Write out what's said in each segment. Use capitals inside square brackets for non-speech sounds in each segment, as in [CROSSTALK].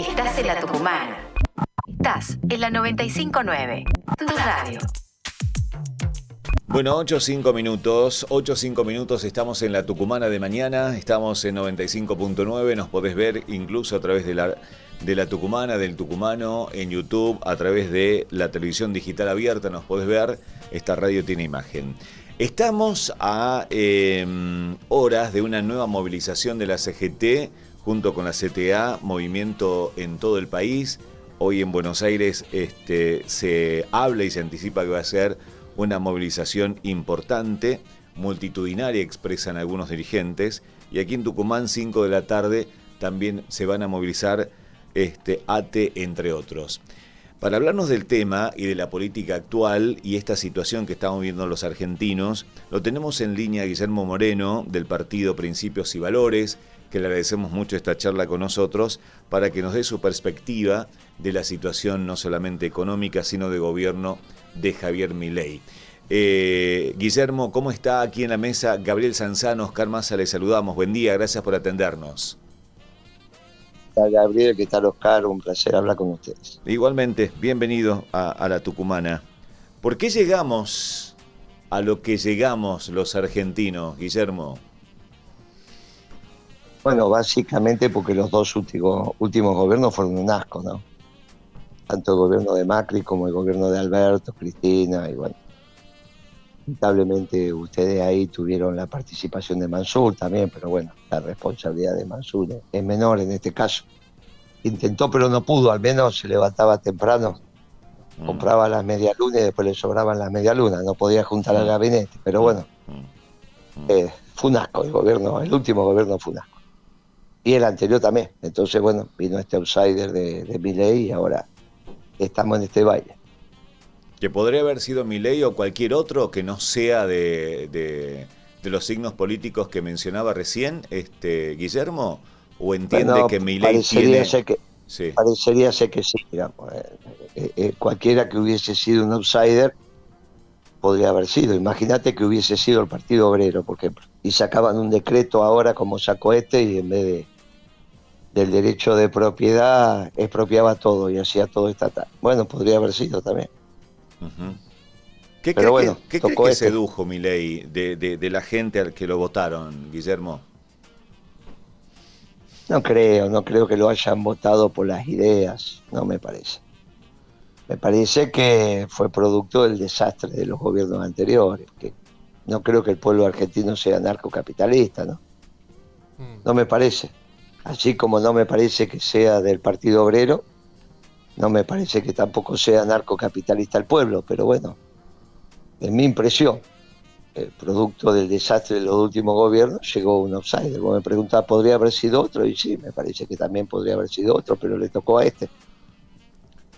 Estás en la Tucumana. Estás en la 959. Tu radio. Bueno, 8 5 minutos, 8 5 minutos, estamos en la Tucumana de mañana, estamos en 95.9, nos podés ver incluso a través de la, de la Tucumana, del Tucumano, en YouTube, a través de la televisión digital abierta, nos podés ver, esta radio tiene imagen. Estamos a em, horas de una nueva movilización de la CGT junto con la CTA, movimiento en todo el país. Hoy en Buenos Aires este, se habla y se anticipa que va a ser una movilización importante, multitudinaria, expresan algunos dirigentes, y aquí en Tucumán, 5 de la tarde, también se van a movilizar este, ATE, entre otros. Para hablarnos del tema y de la política actual y esta situación que estamos viendo los argentinos, lo tenemos en línea Guillermo Moreno del partido Principios y Valores, que le agradecemos mucho esta charla con nosotros para que nos dé su perspectiva de la situación no solamente económica, sino de gobierno de Javier Milei. Eh, Guillermo, ¿cómo está aquí en la mesa? Gabriel Sanzano, Oscar Massa, le saludamos. Buen día, gracias por atendernos. ¿Qué Gabriel? ¿Qué tal, Oscar? Un placer hablar con ustedes. Igualmente, bienvenido a, a la Tucumana. ¿Por qué llegamos a lo que llegamos los argentinos, Guillermo? Bueno, básicamente porque los dos últimos, últimos gobiernos fueron un asco, ¿no? Tanto el gobierno de Macri como el gobierno de Alberto, Cristina, y bueno. Lamentablemente ustedes ahí tuvieron la participación de Mansur también, pero bueno, la responsabilidad de Mansur es menor en este caso. Intentó pero no pudo, al menos se levantaba temprano, mm. compraba las medialunas y después le sobraban las medialunas, no podía juntar al mm. gabinete, pero bueno, mm. eh, fue un asco el gobierno, el último gobierno fue un asco y el anterior también. Entonces, bueno, vino este outsider de, de Miley y ahora estamos en este baile. Que podría haber sido Milei o cualquier otro que no sea de, de, los signos políticos que mencionaba recién, este Guillermo, o entiende que Milei tiene... Ser que, Parecería ser que sí, digamos. Eh, eh, eh, cualquiera que hubiese sido un outsider podría haber sido. Imagínate que hubiese sido el Partido Obrero, por ejemplo, y sacaban un decreto ahora como sacó este y en vez de del derecho de propiedad expropiaba todo y hacía todo estatal. Bueno, podría haber sido también. ¿Qué Pero bueno, que, ¿qué que este. sedujo mi ley de, de, la gente al que lo votaron, Guillermo? No creo, no creo que lo hayan votado por las ideas, no me parece. Me parece que fue producto del desastre de los gobiernos anteriores, que no creo que el pueblo argentino sea narcocapitalista, ¿no? Mm. No me parece. Así como no me parece que sea del Partido Obrero, no me parece que tampoco sea narcocapitalista el pueblo, pero bueno, en mi impresión, el producto del desastre de los últimos gobiernos, llegó un outsider. Vos me preguntaba, ¿podría haber sido otro? Y sí, me parece que también podría haber sido otro, pero le tocó a este.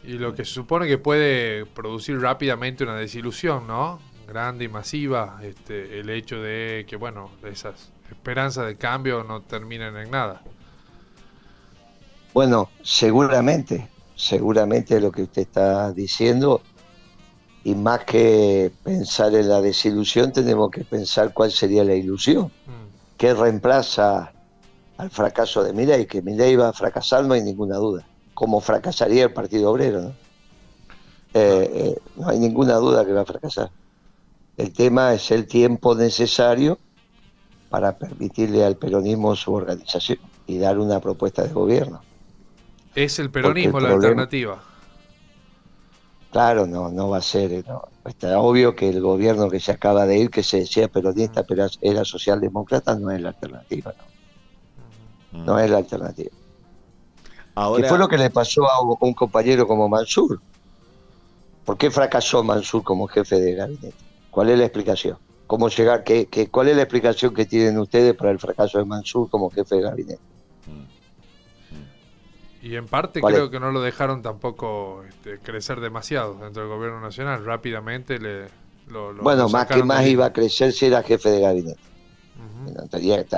Y lo que se supone que puede producir rápidamente una desilusión, ¿no? Grande y masiva, este, el hecho de que, bueno, esas esperanzas de cambio no terminen en nada. Bueno, seguramente, seguramente lo que usted está diciendo, y más que pensar en la desilusión, tenemos que pensar cuál sería la ilusión. Mm. ¿Qué reemplaza al fracaso de Milei? Que Milei va a fracasar, no hay ninguna duda como fracasaría el Partido Obrero. ¿no? Eh, eh, no hay ninguna duda que va a fracasar. El tema es el tiempo necesario para permitirle al peronismo su organización y dar una propuesta de gobierno. ¿Es el peronismo la alternativa? Claro, no, no va a ser. Eh, Está obvio que el gobierno que se acaba de ir, que se decía peronista, pero era socialdemócrata, no es la alternativa. No, no es la alternativa. ¿Qué fue lo que le pasó a un compañero como Mansur? ¿Por qué fracasó Mansur como jefe de gabinete? ¿Cuál es la explicación? ¿Cómo llegar? Qué, cuál es la explicación que tienen ustedes para el fracaso de Mansur como jefe de gabinete? Y en parte creo que no lo dejaron tampoco este, crecer demasiado dentro del gobierno nacional. Rápidamente le... Lo, bueno, más que más iba a crecer si era jefe de gabinete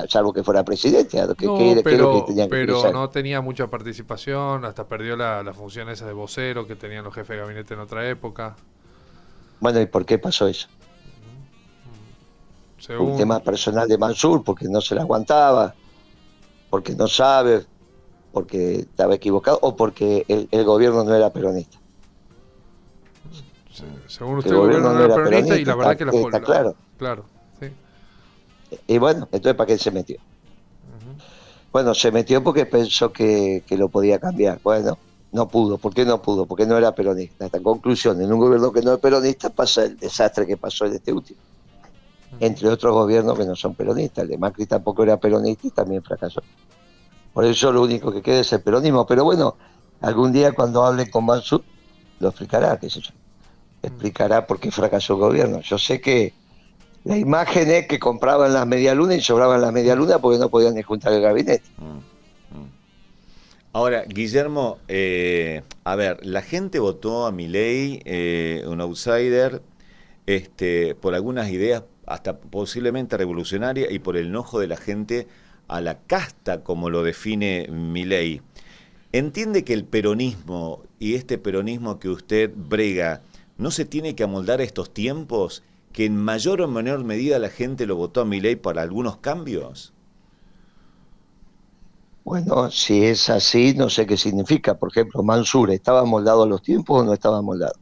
salvo que fuera presidente. pero, no tenía mucha participación, hasta perdió la, la función esa de vocero que tenían los jefes de gabinete en otra época. Bueno, ¿y por qué pasó eso? Un tema personal de Mansur, porque no se la aguantaba, porque no sabe. porque estaba equivocado o porque el, el gobierno no era peronista. Se- Según usted, el gobierno no era peronista y la verdad que la está claro. Claro. Y bueno, entonces ¿para qué se metió? Bueno, se metió porque pensó que, que lo podía cambiar. Bueno, no pudo. ¿Por qué no pudo? Porque no era peronista. Esta conclusión, en un gobierno que no es peronista pasa el desastre que pasó en este último. Entre otros gobiernos que no son peronistas. El de Macri tampoco era peronista y también fracasó. Por eso lo único que queda es el peronismo. Pero bueno, algún día cuando hable con Mansur, lo explicará, qué sé yo. Explicará por qué fracasó el gobierno. Yo sé que la imagen es que compraban las medialunas y sobraban las medialunas porque no podían juntar el gabinete. Mm, mm. Ahora, Guillermo, eh, a ver, la gente votó a Milei, eh, un outsider, este, por algunas ideas hasta posiblemente revolucionarias y por el enojo de la gente a la casta, como lo define Milei. ¿Entiende que el peronismo y este peronismo que usted brega no se tiene que amoldar a estos tiempos? ¿Que en mayor o menor medida la gente lo votó a Milei para algunos cambios? Bueno, si es así, no sé qué significa. Por ejemplo, Mansur, ¿estaba moldado a los tiempos o no estaba moldado?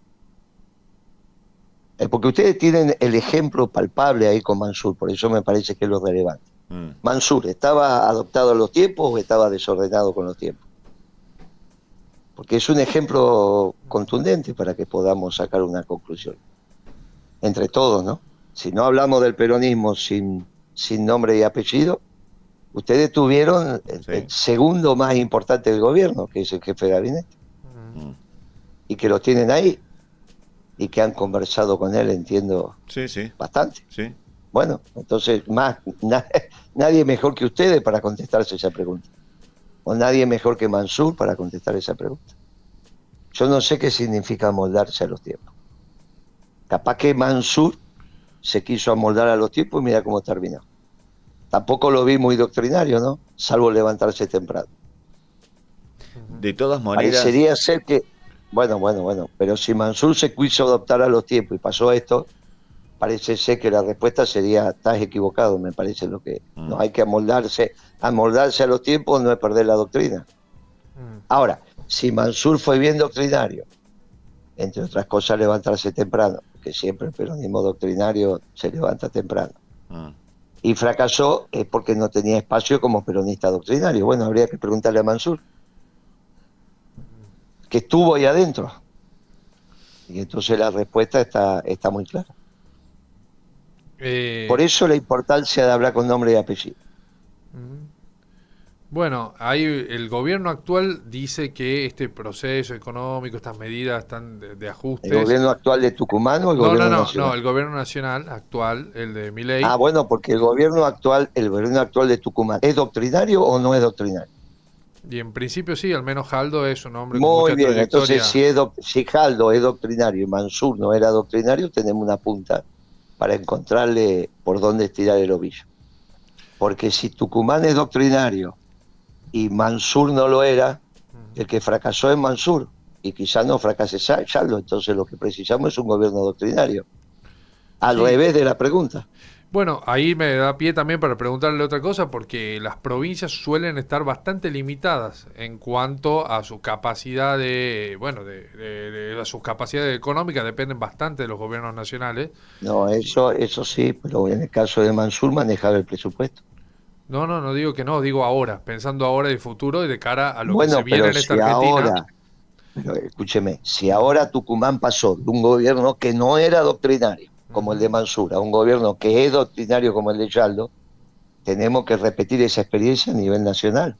Eh, porque ustedes tienen el ejemplo palpable ahí con Mansur, por eso me parece que es lo relevante. Mm. Mansur, ¿estaba adoptado a los tiempos o estaba desordenado con los tiempos? Porque es un ejemplo contundente para que podamos sacar una conclusión. Entre todos, ¿no? Si no hablamos del peronismo sin, sin nombre y apellido, ustedes tuvieron el, Sí. el segundo más importante del gobierno, que es el jefe de gabinete, Mm. y que lo tienen ahí, y que han conversado con él, entiendo, Sí, sí, bastante. sí. Bueno, entonces más [LAUGHS] na- nadie mejor que ustedes para contestarse esa pregunta. O nadie mejor que Mansur para contestar esa pregunta. Yo no sé qué significa amoldarse a los tiempos. Capaz que Mansur se quiso amoldar a los tiempos y mira cómo terminó. Tampoco lo vi muy doctrinario, ¿no? Salvo levantarse temprano. De todas maneras, Parecería ser que, bueno, bueno, bueno, pero si Mansur se quiso adoptar a los tiempos y pasó esto, parece ser que la respuesta sería, estás equivocado, me parece lo que... Mm. No hay que amoldarse, amoldarse a los tiempos no es perder la doctrina. Mm. Ahora, si Mansur fue bien doctrinario, entre otras cosas levantarse temprano, que siempre el peronismo doctrinario se levanta temprano, mm, y fracasó es porque no tenía espacio como peronista doctrinario. Bueno, habría que preguntarle a Mansur, que estuvo ahí adentro. Y entonces la respuesta está, está muy clara. Eh, Por eso la importancia de hablar con nombre y apellido. Bueno, ahí el gobierno actual dice que este proceso económico, estas medidas están de, de ajustes. ¿El gobierno actual de Tucumán o el no, gobierno no, no, nacional? no, el gobierno nacional actual, el de Milei. Ah, bueno, porque el gobierno actual, el gobierno actual de Tucumán, ¿es doctrinario o no es doctrinario? Y en principio sí, al menos Jaldo es un hombre con Muy mucha bien, entonces si, es doc- si Jaldo es doctrinario y Mansur no era doctrinario, tenemos una punta para encontrarle por dónde estirar el ovillo. Porque si Tucumán es doctrinario y Mansur no lo era, el que fracasó es Mansur y quizás no fracase Jaldo, entonces lo que precisamos es un gobierno doctrinario. Al Sí. revés de la pregunta. Bueno, ahí me da pie también para preguntarle otra cosa, porque las provincias suelen estar bastante limitadas en cuanto a su capacidad de, bueno, de, de- de- a sus capacidades económicas dependen bastante de los gobiernos nacionales. No, eso, eso sí, pero en el caso de Mansur manejaba el presupuesto. No, no, no digo que no, digo ahora, pensando ahora y futuro y de cara a lo bueno, que se viene en esta si Argentina. ahora, pero escúcheme, si ahora Tucumán pasó de un gobierno que no era doctrinario, como el de Mansur, a un gobierno que es doctrinario como el de Yaldo, tenemos que repetir esa experiencia a nivel nacional.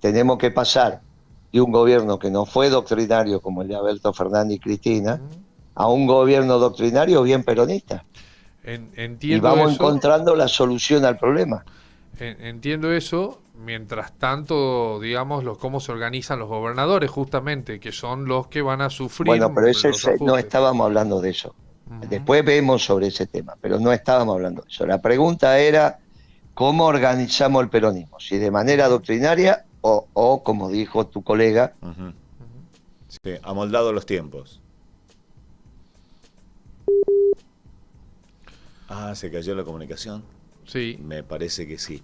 Tenemos que pasar de un gobierno que no fue doctrinario como el de Alberto Fernández y Cristina, a un gobierno doctrinario bien peronista. En- Y entiendo vamos eso. encontrando la solución al problema. En- Entiendo eso, mientras tanto, digamos, los, cómo se organizan los gobernadores, justamente, que son los que van a sufrir. Bueno, pero ese, ese- no estábamos hablando de eso. Después vemos sobre ese tema, pero no estábamos hablando de eso. La pregunta era cómo organizamos el peronismo, si de manera doctrinaria o, o como dijo tu colega, ujú. Sí, amoldado los tiempos. Ah, se cayó la comunicación. Sí. Me parece que sí.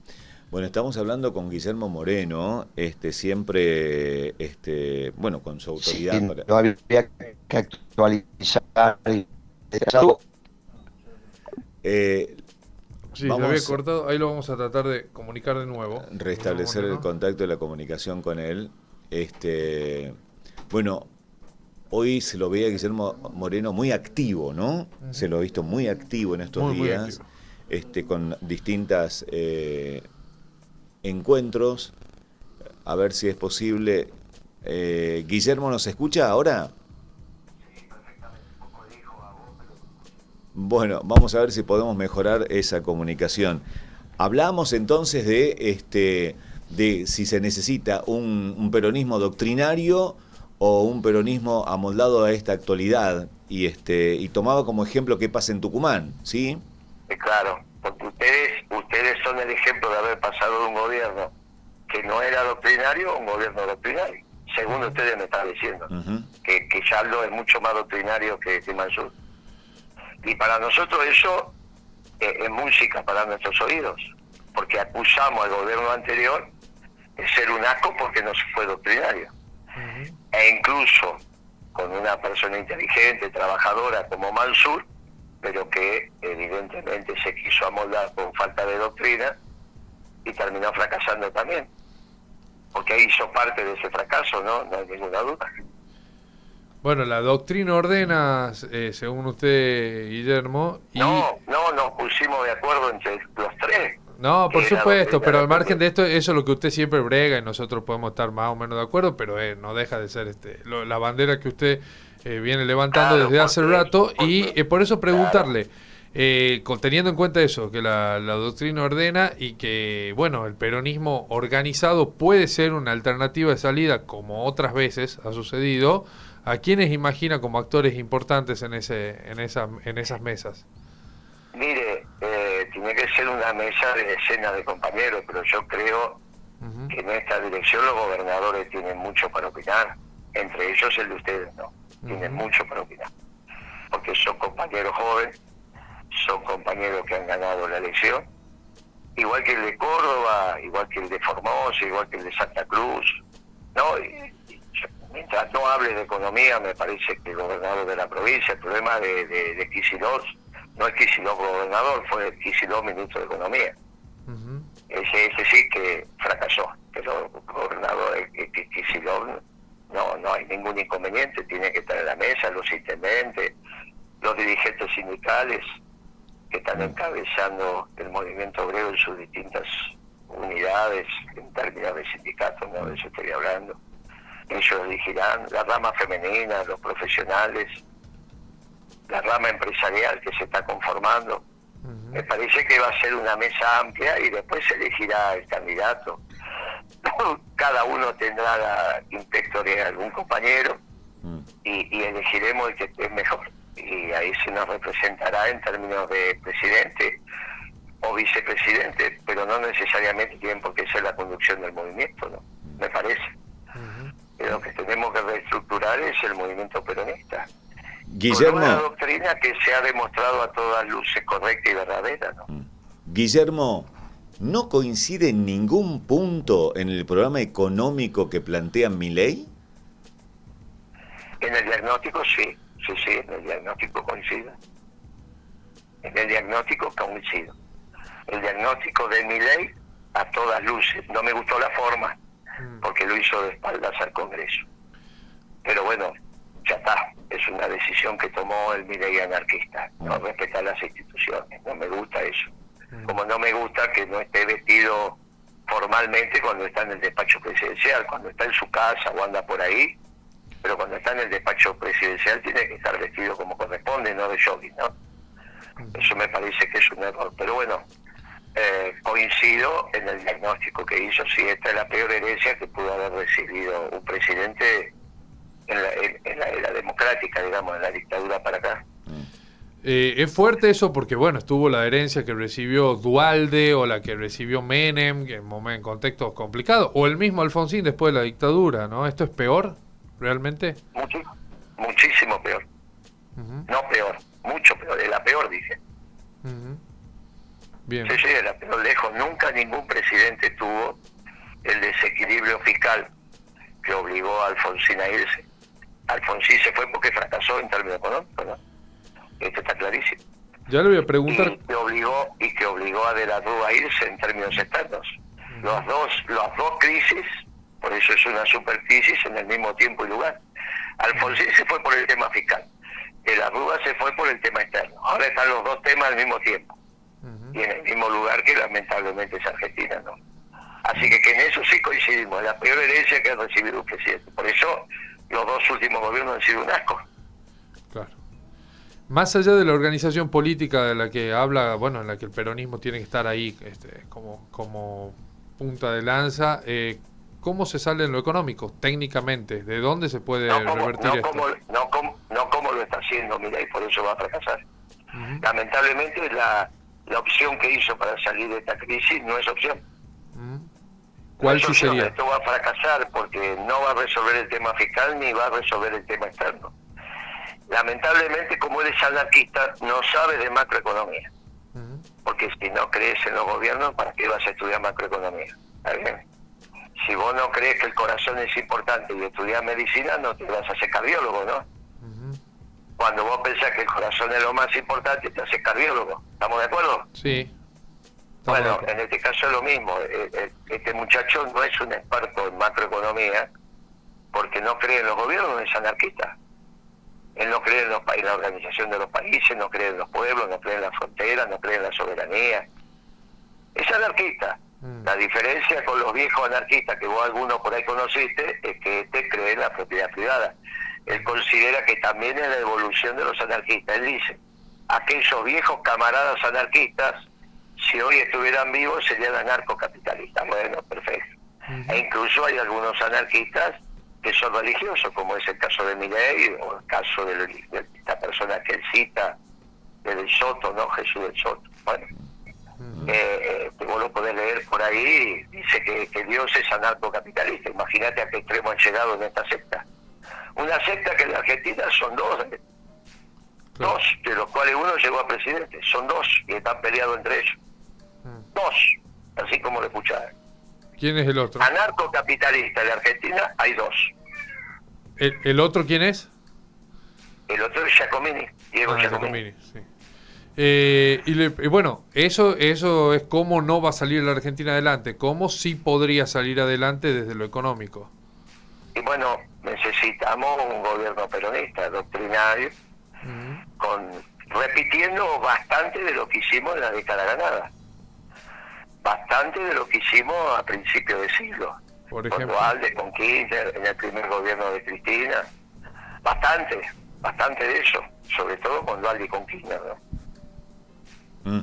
Bueno, estamos hablando con Guillermo Moreno, este siempre, este, bueno, con su autoridad. Sí, no había que actualizar. Eh, Sí, lo había cortado, ahí lo vamos a tratar de comunicar de nuevo. Restablecer el contacto y la comunicación con él. Este, bueno, hoy se lo veía Guillermo Moreno muy activo, ¿no? Se lo ha visto muy activo en estos días, este, con distintas eh, encuentros. A ver si es posible. Eh, Guillermo, ¿nos escucha ahora? Bueno, vamos a ver si podemos mejorar esa comunicación. Hablamos entonces de este de si se necesita un, peronismo doctrinario o un peronismo amoldado a esta actualidad y este y tomaba como ejemplo qué pasa en Tucumán, ¿sí? Claro, porque ustedes ustedes son el ejemplo de haber pasado de un gobierno que no era doctrinario a un gobierno doctrinario, según ustedes me están diciendo, que, que Yaldo es mucho más doctrinario que, que Mansur. Y para nosotros eso eh, es música para nuestros oídos, porque acusamos al gobierno anterior de ser un asco porque no se fue doctrinario. E incluso con una persona inteligente, trabajadora como Mansur, pero que evidentemente se quiso amoldar con falta de doctrina y terminó fracasando también. Porque hizo parte de ese fracaso, ¿no? No hay ninguna duda. Bueno, la doctrina ordena, eh, según usted, Guillermo. Y... No, no, nos pusimos de acuerdo entre los tres. No, por supuesto, pero al margen de esto, eso es lo que usted siempre brega y nosotros podemos estar más o menos de acuerdo, pero eh, no deja de ser este la bandera que usted eh, viene levantando desde hace rato y por eso preguntarle, teniendo en cuenta eso, que la, la, doctrina ordena y que, bueno, el peronismo organizado puede ser una alternativa de salida como otras veces ha sucedido, ¿A quiénes imagina como actores importantes en ese en esa en esas mesas? Mire, eh, tiene que ser una mesa de decenas de compañeros, pero yo creo que en esta dirección los gobernadores tienen mucho para opinar, entre ellos el de ustedes no, tienen mucho para opinar, porque son compañeros jóvenes, son compañeros que han ganado la elección, igual que el de Córdoba, igual que el de Formosa, igual que el de Santa Cruz, ¿no? mientras no hable de economía, me parece que el gobernador de la provincia, el problema de, de, de no es Kicillof gobernador, fue Kicillof ministro de Economía. ese, ese sí que fracasó, pero gobernador Kicillof no, no hay ningún inconveniente, tiene que estar en la mesa, los intendentes, los dirigentes sindicales que están encabezando el movimiento obrero en sus distintas unidades, en términos de sindicatos, no de eso estoy hablando. Ellos elegirán la rama femenina, los profesionales, la rama empresarial que se está conformando. Me parece que va a ser una mesa amplia y después se elegirá el candidato. [COUGHS] Cada uno tendrá la inspectoría de algún compañero mm. y, elegiremos el que esté mejor. Y ahí se nos representará en términos de presidente o vicepresidente, pero no necesariamente tienen por qué ser la conducción del movimiento, ¿no? Me parece lo que tenemos que reestructurar es el movimiento peronista. Guillermo. una doctrina que se ha demostrado a todas luces correcta y verdadera. ¿no? Mm. Guillermo, ¿no coincide en ningún punto en el programa económico que plantea mi ley? En el diagnóstico sí, sí, sí, en el diagnóstico coincide. En el diagnóstico coincido. El diagnóstico de mi ley a todas luces. No me gustó la forma, Mm. porque lo hizo de espaldas al Congreso. Pero bueno, ya está, es una decisión que tomó el Milei anarquista, no mm. respetar las instituciones, no me gusta eso. Como no me gusta que no esté vestido formalmente cuando está en el despacho presidencial, cuando está en su casa o anda por ahí, pero cuando está en el despacho presidencial tiene que estar vestido como corresponde, no de jogging, ¿no? Eso me parece que es un error. Pero bueno, eh, coincido en el diagnóstico que hizo, si esta es la peor herencia que pudo haber recibido un presidente en la, era democrática, digamos, en la dictadura para acá. Eh, es fuerte eso porque, bueno, estuvo la herencia que recibió Dualde o la que recibió Menem, que en, en contextos complicados, o el mismo Alfonsín después de la dictadura, ¿no? ¿Esto es peor, realmente? muchísimo peor. No peor, mucho peor, es la peor, dije. Bien. Sí, sí, pero lejos. Nunca ningún presidente tuvo el desequilibrio fiscal que obligó a Alfonsín a irse. Alfonsín se fue porque fracasó en términos económicos, ¿no? Esto está clarísimo. Ya le voy a preguntar. Y que obligó, y que obligó a De la Rúa a irse en términos externos. Los dos, las dos crisis, por eso es una supercrisis en el mismo tiempo y lugar. Alfonsín se fue por el tema fiscal. De la Rúa se fue por el tema externo. Ahora están los dos temas al mismo tiempo. Y en el mismo lugar que lamentablemente es Argentina, ¿no? Así que, que en eso sí coincidimos, la peor herencia que ha recibido un presidente. Por eso los dos últimos gobiernos han sido un asco. Más allá de la organización política de la que habla, bueno, en la que el peronismo tiene que estar ahí este, como, como punta de lanza, eh, ¿cómo se sale en lo económico, técnicamente? ¿De dónde se puede revertir no esto? Como, no, como, no como lo está haciendo, mira, y por eso va a fracasar. Lamentablemente la, la opción que hizo para salir de esta crisis no es opción. ¿Cuál sí sería? Esto va a fracasar porque no va a resolver el tema fiscal ni va a resolver el tema externo. Lamentablemente, como eres anarquista, no sabes de macroeconomía. Porque si no crees en los gobiernos, ¿para qué vas a estudiar macroeconomía? Si vos no crees que el corazón es importante y estudias medicina, no te vas a ser cardiólogo, ¿no? Cuando vos pensás que el corazón es lo más importante, te haces cardiólogo. ¿Estamos de acuerdo? Sí. Bueno, en este caso es lo mismo. Eh, eh, este muchacho no es un experto en macroeconomía porque no cree en los gobiernos, es anarquista. Él no cree en, los, en la organización de los países, no cree en los pueblos, no cree en la frontera, no cree en la soberanía. Es anarquista. Mm. La diferencia con los viejos anarquistas que vos algunos por ahí conociste es que este cree en la propiedad privada. Él considera que también es la evolución de los anarquistas. Él dice, aquellos viejos camaradas anarquistas si hoy estuvieran vivos serían anarcocapitalistas. Bueno, perfecto. E incluso hay algunos anarquistas que son religiosos, como es el caso de Milei o el caso de, esta persona que él cita, del Soto, ¿no? Jesús del Soto. Bueno, eh, eh, vos lo podés leer por ahí, dice que, que Dios es anarcocapitalista. Imagínate a qué extremo han llegado en esta secta. Una secta que en la Argentina son dos, dos, de los cuales uno llegó a presidente, son dos y están peleados entre ellos. Dos, así como lo escucharon. ¿Quién es el otro? Anarcocapitalista de Argentina hay dos. ¿El, otro quién es? El otro es Giacomini, Diego ah, Giacomini. sí. Eh, y, bueno, eso, eso es cómo no va a salir la Argentina adelante, cómo sí podría salir adelante desde lo económico. Y bueno, necesitamos un gobierno peronista, doctrinario, con repitiendo bastante de lo que hicimos en la década ganada bastante de lo que hicimos a principios de siglo. Por ejemplo. Con Alde, con Kirchner, en el primer gobierno de Cristina. Bastante, bastante de eso. Sobre todo con Dualde y con Kirchner, mm.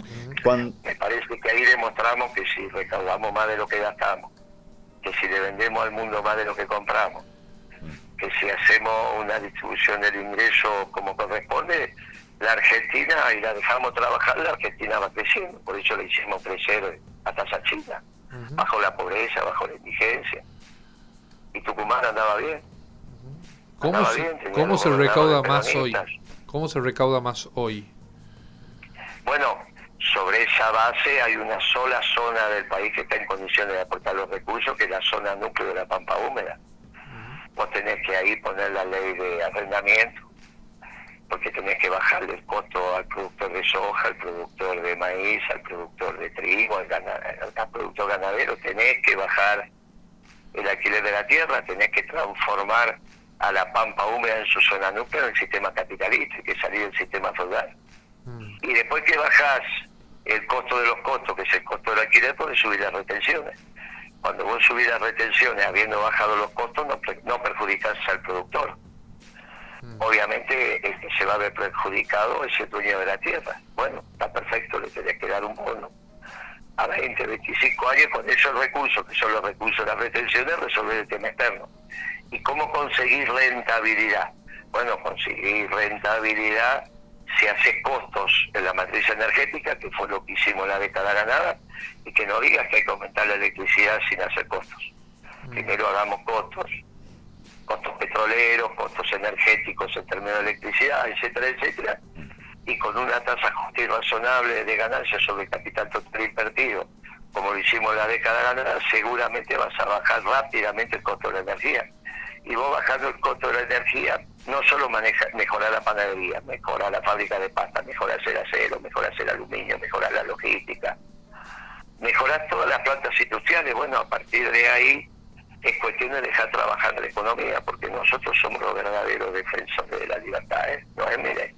Me parece que ahí demostramos que si recaudamos más de lo que gastamos, que si le vendemos al mundo más de lo que compramos, mm. que si hacemos una distribución del ingreso como corresponde, la Argentina y la dejamos trabajar, la Argentina va creciendo. Por eso le hicimos crecer a tasa china, bajo la pobreza, bajo la indigencia. Y Tucumán andaba bien. ¿Cómo, se, ¿cómo se recauda más hoy? ¿Cómo se recauda más hoy? Bueno, sobre esa base hay una sola zona del país que está en condiciones de aportar los recursos, que es la zona núcleo de la Pampa Húmeda. Vos tenés que ahí poner la ley de arrendamiento, porque tenés que bajarle el costo al productor de soja, al productor de maíz, al productor de trigo, al, productor ganadero, tenés que bajar el alquiler de la tierra, tenés que transformar a la pampa húmeda en su zona núclea en el sistema capitalista, y que salir del sistema feudal. Mm. Y después que bajás el costo de los costos, que es el costo del alquiler, podés subir las retenciones. Cuando vos subís las retenciones habiendo bajado los costos, no, no perjudicás al productor Mm. obviamente el que se va a ver perjudicado es el dueño de la tierra. Bueno, está perfecto, le tenés que dar un bono a 20, 25 años con esos recursos, que son los recursos de las retenciones, resolver el tema externo. ¿Y cómo conseguir rentabilidad? Bueno, conseguir rentabilidad si hace costos en la matriz energética, que fue lo que hicimos la década ganada, y que no digas que hay que aumentar la electricidad sin hacer costos. Mm. Primero hagamos costos, costos petroleros, costos energéticos en términos de electricidad, etcétera, etcétera, y con una tasa justa y razonable de ganancia sobre el capital total invertido, como lo hicimos en la década ganada, seguramente vas a bajar rápidamente el costo de la energía. Y vos bajando el costo de la energía, no solo maneja, mejorar la panadería, mejorar la fábrica de pasta, mejorar el acero, mejorar el aluminio, mejorar la logística, mejorar todas las plantas industriales. Bueno, a partir de ahí es cuestión de dejar trabajar la economía, porque nosotros somos los verdaderos defensores de la libertad, ¿eh? No es, mire,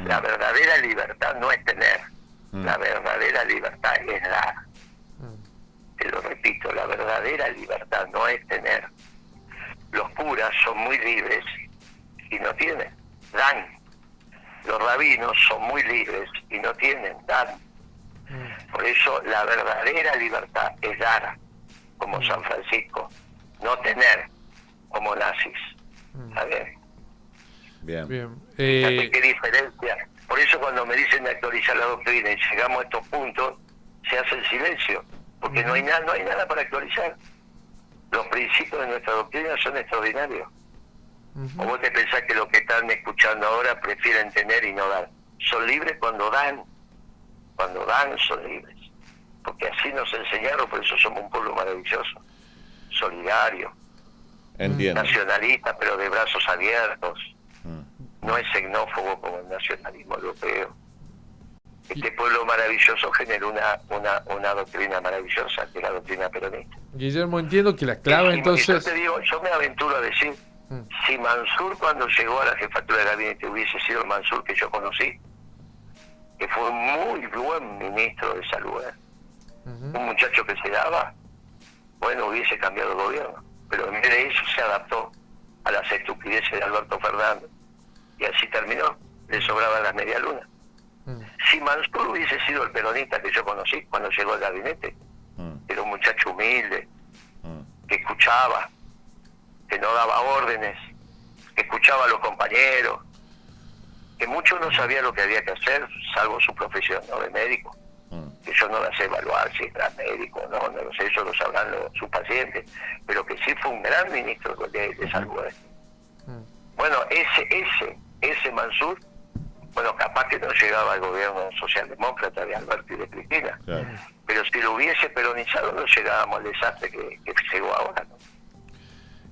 la mm. verdadera libertad no es tener, mm. la verdadera libertad es dar. Mm. Te lo repito, la verdadera libertad no es tener. Los curas son muy libres y no tienen, dan. Los rabinos son muy libres y no tienen, dan. Por eso la verdadera libertad es dar, como San Francisco no tener como nazis. Mm. Bien. Bien. Eh... qué diferencia. Por eso cuando me dicen de actualizar la doctrina y llegamos a estos puntos, se hace el silencio, porque no hay nada, no hay nada para actualizar. Los principios de nuestra doctrina son extraordinarios. ¿O vos te pensás que lo que están escuchando ahora prefieren tener y no dar? Son libres cuando dan. Cuando dan son libres. Porque así nos enseñaron, por eso somos un pueblo maravilloso solidario, nacionalista, pero de brazos abiertos. Mm. No es xenófobo como el nacionalismo europeo. Este pueblo maravilloso generó una, una, una doctrina maravillosa, que es la doctrina peronista. Guillermo, entiendo que la clave entonces... Yo te digo, yo me aventuro a decir, mm. si Mansur cuando llegó a la jefatura de gabinete hubiese sido el Mansur que yo conocí, que fue un muy buen ministro de salud, ¿eh? un muchacho que se daba, bueno, hubiese cambiado el gobierno. Pero en vez de eso se adaptó a las estupideces de Alberto Fernández. Y así terminó. Le sobraban las medialunas. Mm. Si Mansur hubiese sido el peronista que yo conocí cuando llegó al gabinete, mm. era un muchacho humilde, mm. que escuchaba, que no daba órdenes, que escuchaba a los compañeros, que mucho no sabía lo que había que hacer, salvo su profesión ¿no? de médico yo no la sé evaluar si era médico no, no lo sé, eso lo sabrán sus pacientes, pero que sí fue un gran ministro de, salud. ¿eh? Mm. Bueno, ese, ese, ese Mansur, bueno, capaz que no llegaba al gobierno socialdemócrata de Alberto y de Cristina, pero si lo hubiese peronizado no llegábamos al desastre que, que llegó ahora.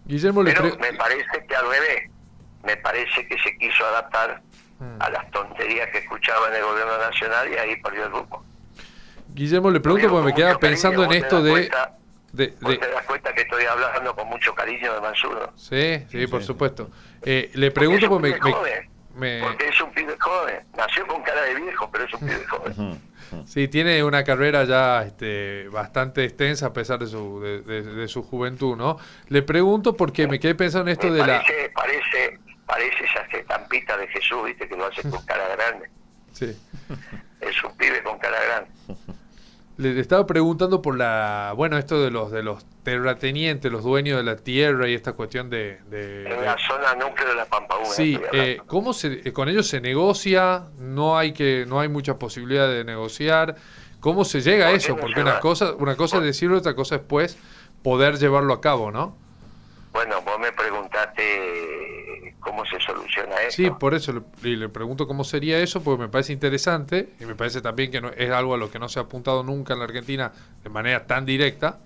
Guillermo, pero me parece que al revés, me parece que se quiso adaptar a las tonterías que escuchaba en el gobierno nacional y ahí perdió el grupo. Guillermo, le pregunto porque me quedaba pensando en esto de, de, ¿Te das cuenta que estoy hablando con mucho cariño de Mansur? Sí, sí, por supuesto. Eh, le pregunto porque, me, porque es un pibe joven. Nació con cara de viejo, pero es un pibe joven. Sí, tiene una carrera ya este, bastante extensa a pesar de su, de, su juventud, ¿no? Le pregunto porque me quedé pensando en esto de la... Parece, parece esa estampita de Jesús, ¿viste? Que lo hace con cara grande. Sí. Es un pibe con cara grande. [LAUGHS] Le estaba preguntando por la, bueno, esto de los de los terratenientes, los dueños de la tierra y esta cuestión de... en la zona núcleo de la Pampa Sí, eh, ¿cómo se, eh, con ellos se negocia? No hay que no hay mucha posibilidad de negociar. ¿Cómo se llega a eso? Porque una cosa, una cosa es decirlo, otra cosa es pues poder llevarlo a cabo, ¿no? Bueno, vos me preguntaste cómo se soluciona eso. Sí, por eso le, le, pregunto cómo sería eso, porque me parece interesante y me parece también que no, es algo a lo que no se ha apuntado nunca en la Argentina de manera tan directa.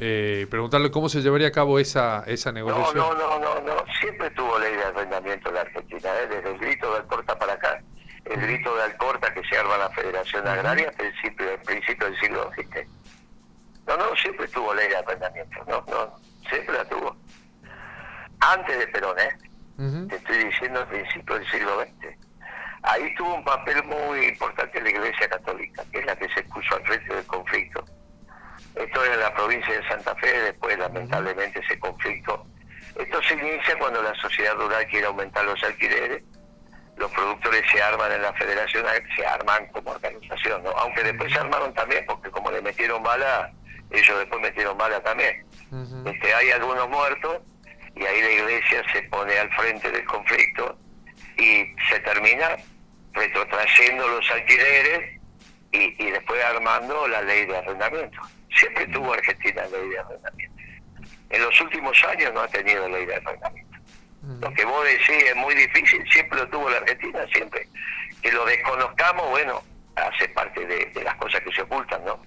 Eh, preguntarle cómo se llevaría a cabo esa, esa negociación. No, no, no, no, siempre tuvo ley de arrendamiento en la Argentina, ¿eh? desde el grito de Alcorta para acá. El grito de Alcorta que se arma la Federación Agraria, principio, el principio del siglo XX. No, no, siempre tuvo ley de arrendamiento, no, no, siempre la tuvo antes de Perón, ¿eh? Te estoy diciendo al principio del siglo XX. Ahí tuvo un papel muy importante la Iglesia Católica, que es la que se puso al frente del conflicto. Esto era la provincia de Santa Fe, después lamentablemente ese conflicto. Esto se inicia cuando la sociedad rural quiere aumentar los alquileres, los productores se arman en la federación, se arman como organización, ¿no? aunque después se armaron también, porque como le metieron bala, ellos después metieron bala también. este, hay algunos muertos, y ahí la iglesia se pone al frente del conflicto y se termina retrotrayendo los alquileres y, y después armando la ley de arrendamiento. Siempre tuvo Argentina ley de arrendamiento. En los últimos años no ha tenido ley de arrendamiento. Lo que vos decís es muy difícil, siempre lo tuvo la Argentina, siempre. Que lo desconozcamos, bueno, hace parte de, las cosas que se ocultan, ¿no?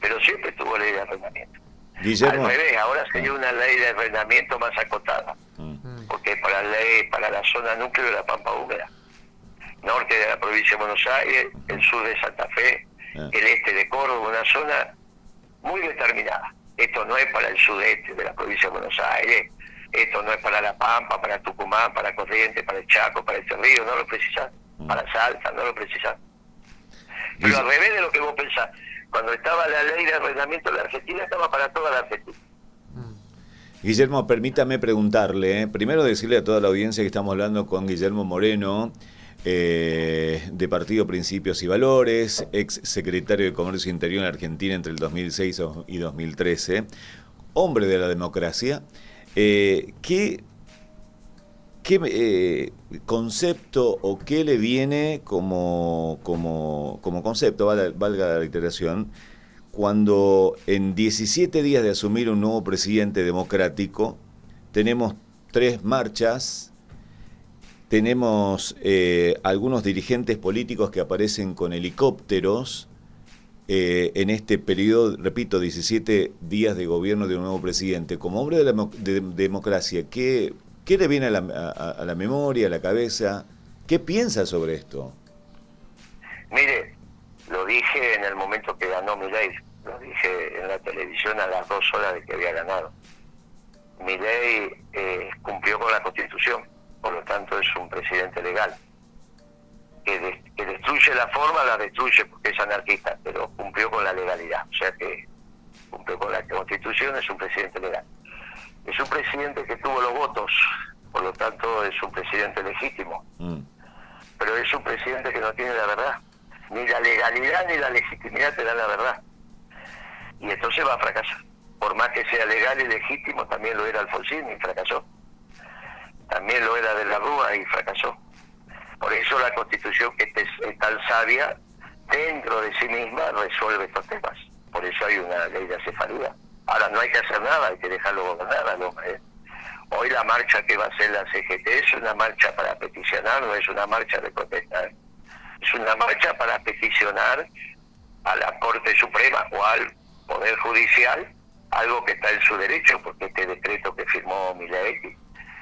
Pero siempre tuvo ley de arrendamiento. Al revés, ahora sería una ley de arrendamiento más acotada. Mm. Porque para la ley, para la zona núcleo de la Pampa Húmeda, norte de la provincia de Buenos Aires, el sur de Santa Fe, ah. el este de Córdoba, una zona muy determinada. Esto no es para el sudeste de la provincia de Buenos Aires, esto no es para La Pampa, para Tucumán, para Corrientes, para el Chaco, para este río, no lo precisan. Mm. Para Salta, no lo precisan. Pero al revés de lo que vos pensás, cuando estaba la ley de arrendamiento la Argentina, estaba para toda la Argentina. Guillermo, permítame preguntarle, ¿eh? primero decirle a toda la audiencia que estamos hablando con Guillermo Moreno, eh, de Partido Principios y Valores, ex secretario de Comercio Interior en Argentina entre el 2006 y 2013, hombre de la democracia. Eh, ¿Qué, qué eh, concepto o qué le viene como, como, concepto, valga, la reiteración, cuando en 17 días de asumir un nuevo presidente democrático tenemos tres marchas tenemos eh, algunos dirigentes políticos que aparecen con helicópteros eh, en este periodo, repito, 17 días de gobierno de un nuevo presidente. Como hombre de la democracia, ¿qué, ¿qué, le viene a la, memoria, a la cabeza? ¿Qué piensa sobre esto? Mire, lo dije en el momento que ganó Milei, lo dije en la televisión a las dos horas de que había ganado. Milei eh, cumplió con la Constitución por lo tanto es un presidente legal. Que, destruye la forma, la destruye porque es anarquista, pero cumplió con la legalidad, o sea que cumplió con la constitución, es un presidente legal. Es un presidente que tuvo los votos, por lo tanto es un presidente legítimo, mm. pero es un presidente que no tiene la verdad, ni la legalidad ni la legitimidad te dan la verdad. Y entonces va a fracasar. Por más que sea legal y legítimo, también lo era Alfonsín y fracasó también lo era de la Rúa y fracasó. Por eso la constitución que es tan sabia, dentro de sí misma resuelve estos temas. Por eso hay una ley de acefalía. Ahora no hay que hacer nada, hay que dejarlo gobernar al hombre. Hoy la marcha que va a hacer la CGT es una marcha para peticionar, no es una marcha de protestar. Es una marcha para peticionar a la Corte Suprema o al Poder Judicial algo que está en su derecho, porque este decreto que firmó Milei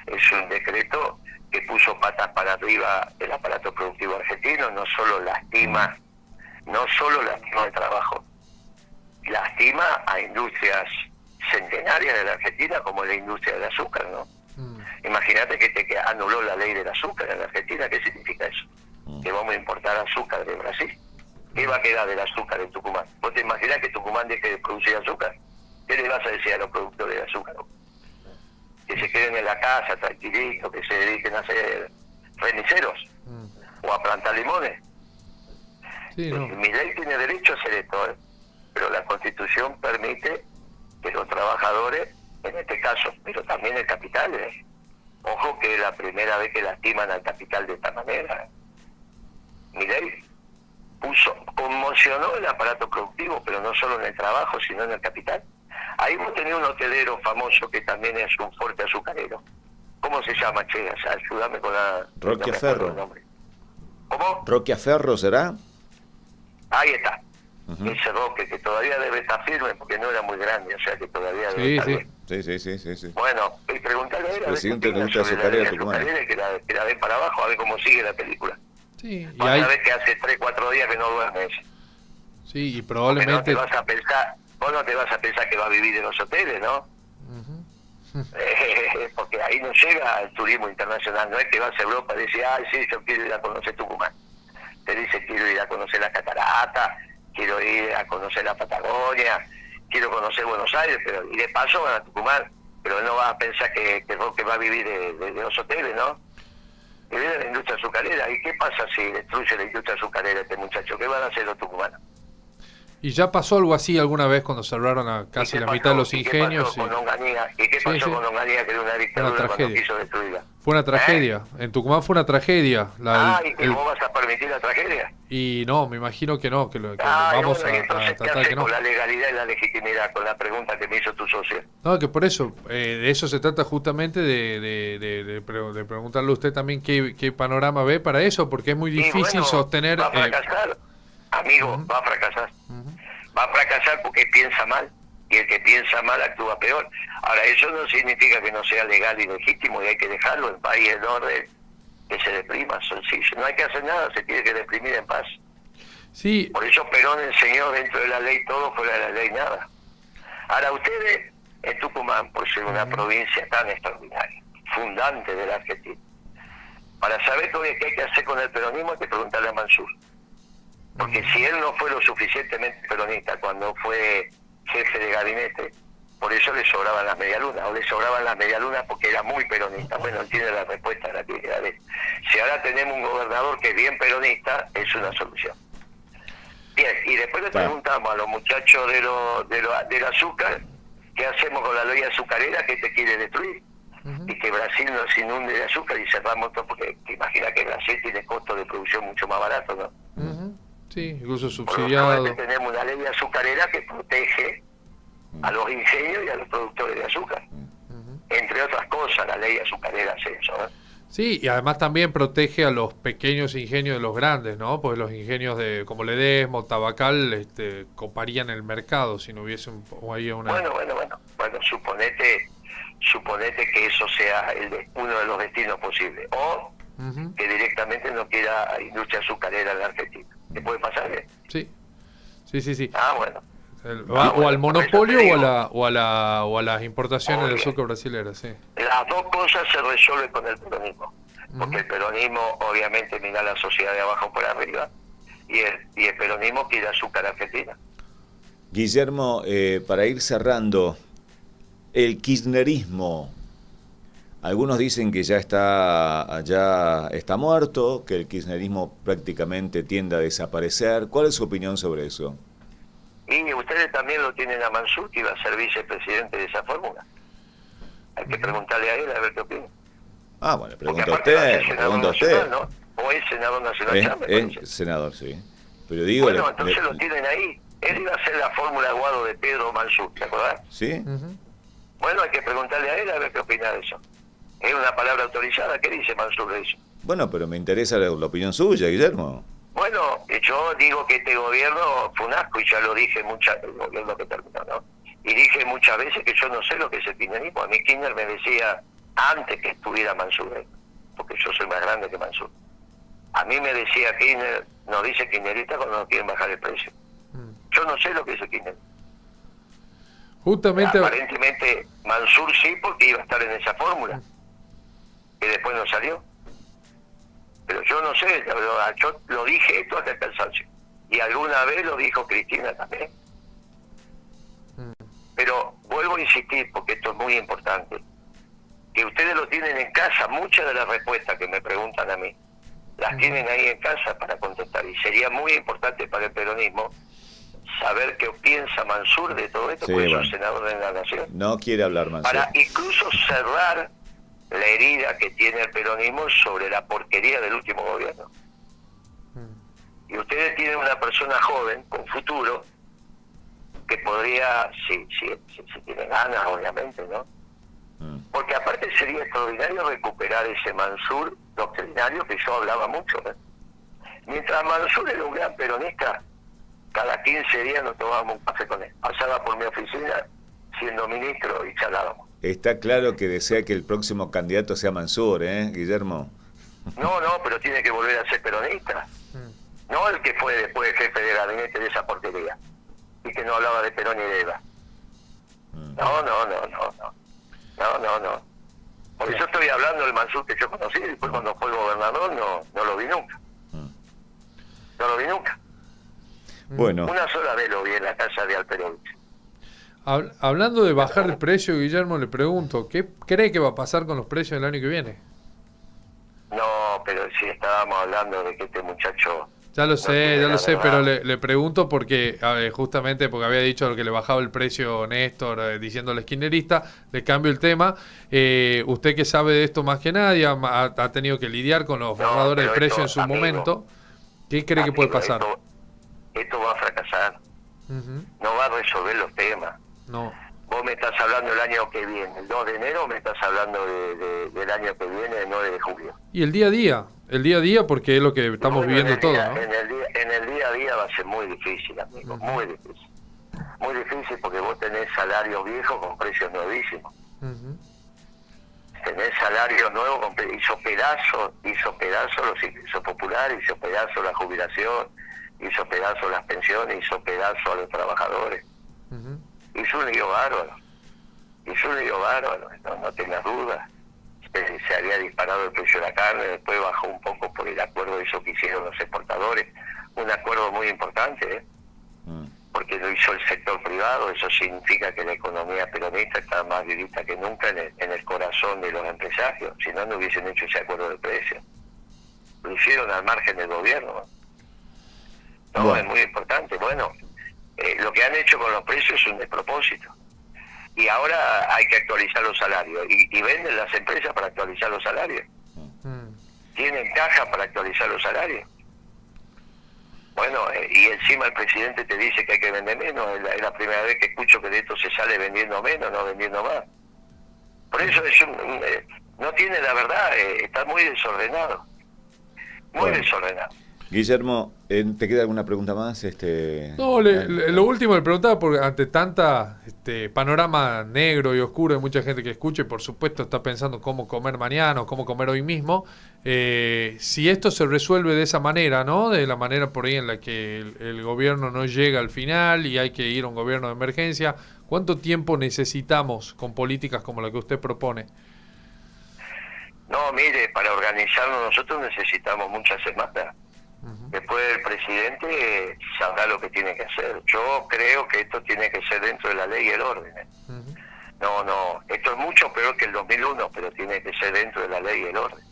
es un decreto que puso patas para arriba el aparato productivo argentino, no solo lastima, no solo lastima el trabajo, lastima a industrias centenarias de la Argentina como la industria del azúcar, ¿no? Mm. Imagínate que te anuló la ley del azúcar en la Argentina, ¿qué significa eso? Mm. Que vamos a importar azúcar de Brasil. ¿Qué va a quedar del azúcar en Tucumán? ¿Vos te imaginás que Tucumán deje de producir azúcar? ¿Qué le vas a decir a los productores de azúcar? que se queden en la casa tranquilitos, que se dediquen a hacer reniceros mm. o a plantar limones. Mi ley tiene derecho a hacer esto, ¿eh? Pero la constitución permite que los trabajadores, en este caso, pero también el capital, ¿eh? ojo que es la primera vez que lastiman al capital de esta manera. Mi ley puso, conmocionó el aparato productivo, pero no solo en el trabajo, sino en el capital. Ahí vos tenés un hotelero famoso que también es un fuerte azucarero. ¿Cómo se llama, Che? ayúdame con la... Roque Ferro. ¿Cómo? Roque Ferro, ¿será? Ahí está. Ese Roque, que todavía debe estar firme porque no era muy grande, o sea que todavía debe estar sí. Sí, sí, sí, sí, Bueno, y preguntarle a él Presidente de la azucarera que la, que la ven para abajo a ver cómo sigue la película. Sí, y hay... vez que hace 3, 4 días que no duerme Sí, y probablemente... no te vas a pensar, vos no te vas a pensar que va a vivir en los hoteles, ¿no? Eh, [LAUGHS] porque ahí no llega el turismo internacional, no es que vas a Europa y dices, ay, sí, yo quiero ir a conocer Tucumán. Te dice, quiero ir a conocer la catarata, quiero ir a conocer la Patagonia, quiero conocer Buenos Aires, pero y de paso van a Tucumán, pero no vas a pensar que, que va a vivir de, los hoteles, ¿no? Vive de la industria azucarera. ¿Y qué pasa si destruye la industria azucarera este muchacho? ¿Qué van a hacer los tucumanos? Y ya pasó algo así alguna vez cuando cerraron a casi la mitad de los ingenios. ¿Y qué pasó con Onganía? ¿Y qué pasó con Onganía que era una dictadura una cuando quiso destruirla? Fue una tragedia. ¿Eh? En Tucumán fue una tragedia. La, ah, ¿y que vos vas a permitir la tragedia? Y no, me imagino que no, que, lo, que ah, vamos a, a, tratar que no. con la legalidad y la legitimidad, con la pregunta que me hizo tu socio? No, que por eso, eh, de eso se trata justamente de, de, de, de, preguntarle a usted también qué, qué, panorama ve para eso, porque es muy difícil sostener... Va a eh, fracasar, amigo, va a fracasar va a fracasar porque piensa mal y el que piensa mal actúa peor. Ahora, eso no significa que no sea legal y legítimo y hay que dejarlo en paz y en orden, que se deprima, sencillo. No hay que hacer nada, se tiene que deprimir en paz. Sí. Por eso Perón enseñó dentro de la ley todo, fuera de la ley nada. Ahora, ustedes en Tucumán, por ser una provincia tan extraordinaria, fundante de la Argentina, para saber qué hay que hacer con el peronismo hay que preguntarle a Mansur. Porque si él no fue lo suficientemente peronista cuando fue jefe de gabinete, por eso le sobraban las medialunas, o le sobraban las medialunas porque era muy peronista. Bueno, él tiene la respuesta a la de Si ahora tenemos un gobernador que es bien peronista, es una solución. Bien, y después le preguntamos a los muchachos de lo, de lo, del azúcar, ¿qué hacemos con la ley azucarera que te quiere destruir? Y que Brasil nos inunde de azúcar y cerramos todo, porque te imaginas que Brasil tiene costos de producción mucho más baratos, ¿no? Sí, incluso subsidiado. tenemos una ley azucarera que protege a los ingenios y a los productores de azúcar. Entre otras cosas, la ley azucarera hace eso. Sí, y además también protege a los pequeños ingenios de los grandes, ¿no? Porque los ingenios de como Ledesmo, Tabacal, este, coparían el mercado si no hubiese un, ahí una... Bueno, bueno, bueno. Bueno, suponete, suponete que eso sea el uno de los destinos posibles. O que directamente no quiera industria azucarera en la Argentina. ¿Qué puede pasar? Eh? Sí, sí, sí. sí. Ah, bueno. O al monopolio o a, la, o, a la, o a las importaciones del azúcar brasilera, sí. Las dos cosas se resuelven con el peronismo. Porque el peronismo obviamente mira a la sociedad de abajo por arriba y el, y el peronismo quiere azúcar argentina. Guillermo, eh, para ir cerrando, el kirchnerismo algunos dicen que ya está, ya está muerto, que el kirchnerismo prácticamente tiende a desaparecer. ¿Cuál es su opinión sobre eso? Y ustedes también lo tienen a Mansur, que iba a ser vicepresidente de esa fórmula. Hay que preguntarle a él a ver qué opina. Ah, bueno, pregunta usted. Pregunta usted. ¿no? O es senador nacional. Es, senador, sí. Pero digo, bueno, entonces lo tienen ahí. Él iba a ser la fórmula Aguado de Pedro Mansur, ¿te acordás? Sí. Bueno, hay que preguntarle a él a ver qué opina de eso. Es una palabra autorizada. ¿Qué dice Mansur de eso? Bueno, pero me interesa la, opinión suya, Guillermo. Bueno, yo digo que este gobierno fue un asco y ya lo dije muchas el gobierno que terminó, ¿no? Y dije muchas veces que yo no sé lo que es el kirchnerismo. A mí Kirchner me decía antes que estuviera Mansur, ¿eh? porque yo soy más grande que Mansur. A mí me decía Kirchner, nos dice kirchnerista cuando no quieren bajar el precio. Mm. Yo no sé lo que es el Kirchner. Justamente... Aparentemente Mansur sí, porque iba a estar en esa fórmula que después no salió. Pero yo no sé, yo lo dije esto hasta el cansancio. Y alguna vez lo dijo Cristina también. Mm. Pero vuelvo a insistir, porque esto es muy importante, que ustedes lo tienen en casa, muchas de las respuestas que me preguntan a mí, las tienen ahí en casa para contestar. Y sería muy importante para el peronismo saber qué piensa Mansur de todo esto, porque es un senador de la Nación. No quiere hablar Mansur. Para incluso cerrar la herida que tiene el peronismo sobre la porquería del último gobierno. Mm. Y ustedes tienen una persona joven, con futuro, que podría, si, si, si, tiene ganas, obviamente, ¿no? Mm. Porque aparte sería extraordinario recuperar ese Mansur doctrinario que yo hablaba mucho. ¿eh? Mientras Mansur era un gran peronista, cada 15 días nos tomábamos un café con él. Pasaba por mi oficina siendo ministro y charlábamos. Está claro que desea que el próximo candidato sea Mansur, ¿eh, Guillermo? No, no, pero tiene que volver a ser peronista. No el que fue después jefe de gabinete de esa porquería y que no hablaba de Perón y de Eva. Mm. No, no, no, no, no. No, no, no. Por eso estoy hablando del Mansur que yo conocí, y después cuando fue gobernador no, no lo vi nunca. Mm. No lo vi nunca. Bueno. Una sola vez lo vi en la casa de Alperovich hablando de bajar el precio, Guillermo, le pregunto, ¿qué cree que va a pasar con los precios del año que viene? No, pero si estábamos hablando de que este muchacho Ya lo sé, ya lo sé, pero le, pregunto porque, justamente porque había dicho que le bajaba el precio Néstor, eh, diciéndole esquinerista, le cambio el tema. Eh, usted que sabe de esto más que nadie, ha, tenido que lidiar con los formadores de precio en su momento. ¿Qué cree que puede pasar? Esto, va a fracasar. No va a resolver los temas. No. Vos me estás hablando el año que viene, el 2 de enero, me estás hablando del año que viene, el 9 de julio. ¿Y el día a día? el día a día porque es lo que estamos viviendo todos. En, el día, en el día a día va a ser muy difícil, amigo, muy difícil. Muy difícil porque vos tenés salarios viejos con precios nuevísimos. Tenés salarios nuevos, con, hizo pedazos, hizo pedazos los ingresos populares, hizo pedazos la jubilación, hizo pedazos las pensiones, hizo pedazos a los trabajadores. Hizo un lío bárbaro. Hizo un lío bárbaro, no, no tengas dudas se había disparado el precio de la carne, después bajó un poco por el acuerdo eso que hicieron los exportadores, un acuerdo muy importante, ¿eh? mm. porque lo hizo el sector privado, eso significa que la economía peronista está más vivista que nunca en el, corazón de los empresarios, si no, no hubiesen hecho ese acuerdo de precios. Lo hicieron al margen del gobierno. No, es muy importante. Bueno, eh, lo que han hecho con los precios es un despropósito y ahora hay que actualizar los salarios. Y, venden las empresas para actualizar los salarios. Mm. Tienen caja para actualizar los salarios. Bueno, eh, y encima el presidente te dice que hay que vender menos. Es la, primera vez que escucho que de esto se sale vendiendo menos, no vendiendo más. Por eso es eh, no tiene la verdad, eh, está muy desordenado. Muy desordenado. Guillermo, ¿te queda alguna pregunta más? Este, no, lo último le preguntaba, porque ante tanta este, panorama negro y oscuro, hay mucha gente que escucha y por supuesto está pensando cómo comer mañana o cómo comer hoy mismo. Eh, si esto se resuelve de esa manera, ¿no? De la manera por ahí en la que el, el, gobierno no llega al final y hay que ir a un gobierno de emergencia, ¿cuánto tiempo necesitamos con políticas como la que usted propone? No, mire, para organizarnos nosotros necesitamos muchas semanas Después el presidente sabrá lo que tiene que hacer. Yo creo que esto tiene que ser dentro de la ley y el orden. ¿eh? No, no, esto es mucho peor que el 2001, pero tiene que ser dentro de la ley y el orden.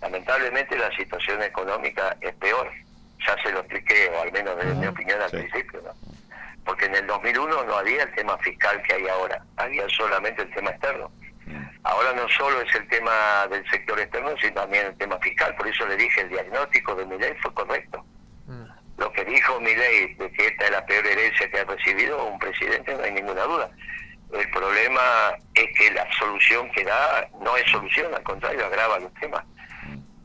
Lamentablemente la situación económica es peor. Ya se lo expliqué, o al menos desde mi opinión al principio, ¿no? Porque en el 2001 no había el tema fiscal que hay ahora, había solamente el tema externo. Ahora no solo es el tema del sector externo, sino también el tema fiscal. Por eso le dije, el diagnóstico de mi ley fue correcto. Mm. Lo que dijo mi ley de que esta es la peor herencia que ha recibido un presidente, no hay ninguna duda. El problema es que la solución que da no es solución, al contrario, agrava los temas.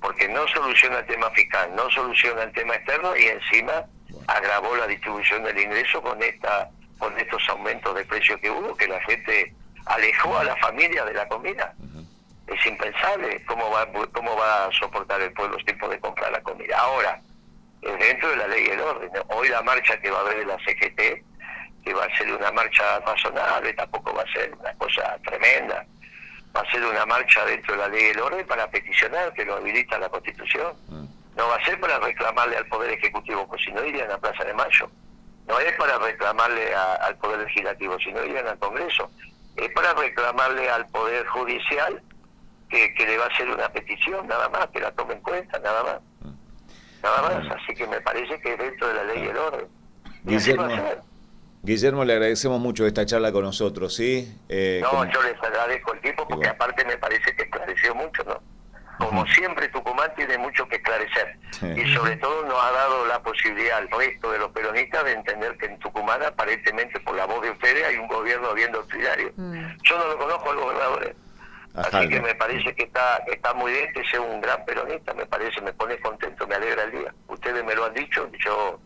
Porque no soluciona el tema fiscal, no soluciona el tema externo y encima agravó la distribución del ingreso con esta con estos aumentos de precios que hubo, que la gente alejó a la familia de la comida. Es impensable cómo va, cómo va a soportar el pueblo este tipo de comprar la comida. Ahora, dentro de la ley y el orden. Hoy la marcha que va a haber de la CGT, que va a ser una marcha razonable, tampoco va a ser una cosa tremenda, va a ser una marcha dentro de la ley y el orden para peticionar que lo habilita la Constitución. No va a ser para reclamarle al Poder Ejecutivo, pues si no irían a la Plaza de Mayo. No es para reclamarle al Poder Legislativo, sino irían al Congreso es para reclamarle al Poder Judicial que, le va a hacer una petición, nada más, que la tome en cuenta, nada más. Nada más, así que me parece que es dentro de la ley y el orden. Guillermo, Guillermo, le agradecemos mucho esta charla con nosotros, ¿sí? Eh, no, yo les agradezco el tiempo porque aparte me parece que esclareció mucho, ¿no? Como siempre, Tucumán tiene mucho que esclarecer. Y sobre todo nos ha dado la posibilidad al resto de los peronistas de entender que en Tucumán, aparentemente por la voz de ustedes, hay un gobierno bien doctrinario. Mm. Yo no lo conozco al gobernador. ¿eh? Así que me parece que está, está muy bien que sea un gran peronista, me parece, me pone contento, me alegra el día. Ustedes me lo han dicho y yo,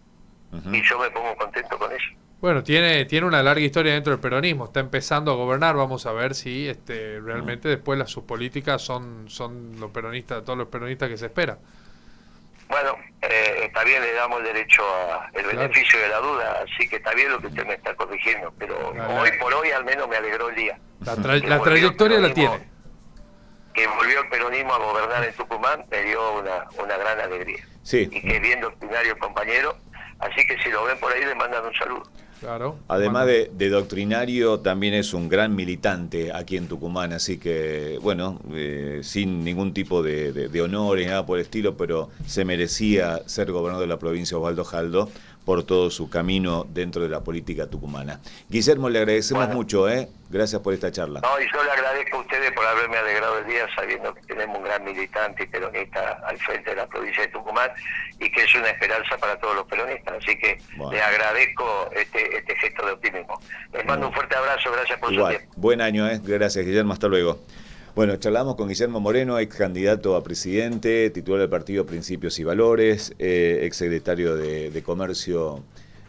y yo me pongo contento con eso. Bueno, tiene, tiene una larga historia dentro del peronismo, está empezando a gobernar, vamos a ver si este, realmente después las, sus políticas son, son los peronistas, todos los peronistas que se espera. Bueno, eh, está bien, le damos el derecho a el beneficio de la duda, así que está bien lo que usted me está corrigiendo, pero hoy por hoy al menos me alegró el día. La, trayectoria la tiene. Que volvió el peronismo a gobernar en Tucumán me dio una, una gran alegría. Sí. Y que bien doctrinario compañero, así que si lo ven por ahí le mandan un saludo. Claro. Además de, doctrinario, también es un gran militante aquí en Tucumán, así que, bueno, eh, sin ningún tipo de, de, de honores, nada por el estilo, pero se merecía ser gobernador de la provincia Osvaldo Jaldo por todo su camino dentro de la política tucumana. Guillermo, le agradecemos mucho, ¿eh? Gracias por esta charla. No, y yo le agradezco a ustedes por haberme alegrado el día sabiendo que tenemos un gran militante y peronista al frente de la provincia de Tucumán y que es una esperanza para todos los peronistas. Así que le agradezco este, este gesto de optimismo. Les mando un fuerte abrazo, gracias por su tiempo. Buen año, ¿eh? Gracias, Guillermo, hasta luego. Bueno, charlamos con Guillermo Moreno, ex candidato a presidente, titular del partido Principios y Valores, eh, ex secretario de, Comercio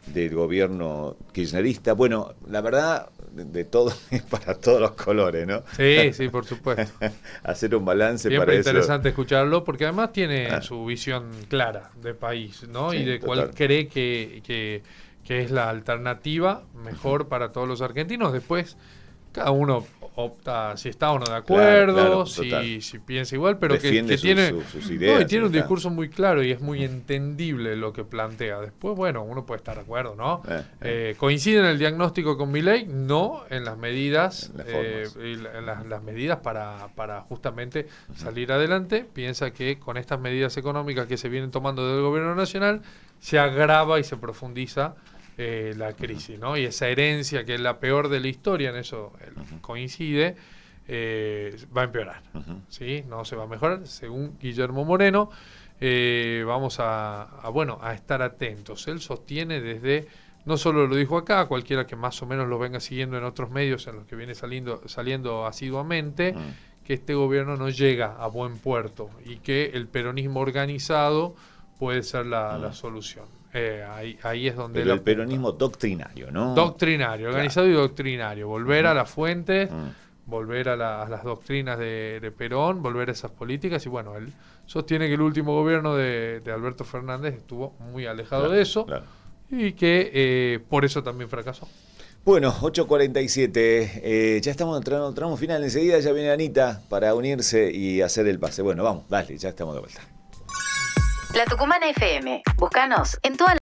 del gobierno kirchnerista. Bueno, la verdad, de, todo [LAUGHS] es para todos los colores, ¿no? Sí, sí, por supuesto. [LAUGHS] Hacer un balance Siempre para interesante escucharlo, porque además tiene ah. su visión clara de país, ¿no? y de cuál cree que, que, que es la alternativa mejor para todos los argentinos. Después, cada uno opta si está o no de acuerdo, si, si, piensa igual, pero que, tiene, tiene un discurso muy claro y es muy entendible lo que plantea. Después, bueno, uno puede estar de acuerdo, ¿no? Eh, eh. Eh, ¿Coincide en el diagnóstico con mi ley? No, en las medidas, en las, medidas para, para justamente salir adelante. Piensa que con estas medidas económicas que se vienen tomando del gobierno nacional, se agrava y se profundiza eh, la crisis, ¿no? Y esa herencia que es la peor de la historia, en eso coincide, eh, va a empeorar, ¿sí? No se va a mejorar, según Guillermo Moreno. Eh, vamos a, bueno, a estar atentos. Él sostiene desde, no solo lo dijo acá, cualquiera que más o menos lo venga siguiendo en otros medios en los que viene saliendo, saliendo asiduamente, que este gobierno no llega a buen puerto y que el peronismo organizado puede ser la solución. Eh, ahí, es donde... el peronismo doctrinario, ¿no? Doctrinario, organizado y doctrinario. Volver a las fuentes, volver a, las doctrinas de, Perón, volver a esas políticas. Y bueno, él sostiene que el último gobierno de, Alberto Fernández estuvo muy alejado de eso y que eh, por eso también fracasó. Bueno, 8.47, eh, ya estamos entrando, tramo final, enseguida ya viene Anita para unirse y hacer el pase. Bueno, vamos, dale, ya estamos de vuelta. La Tucumana FM. Búscanos en toda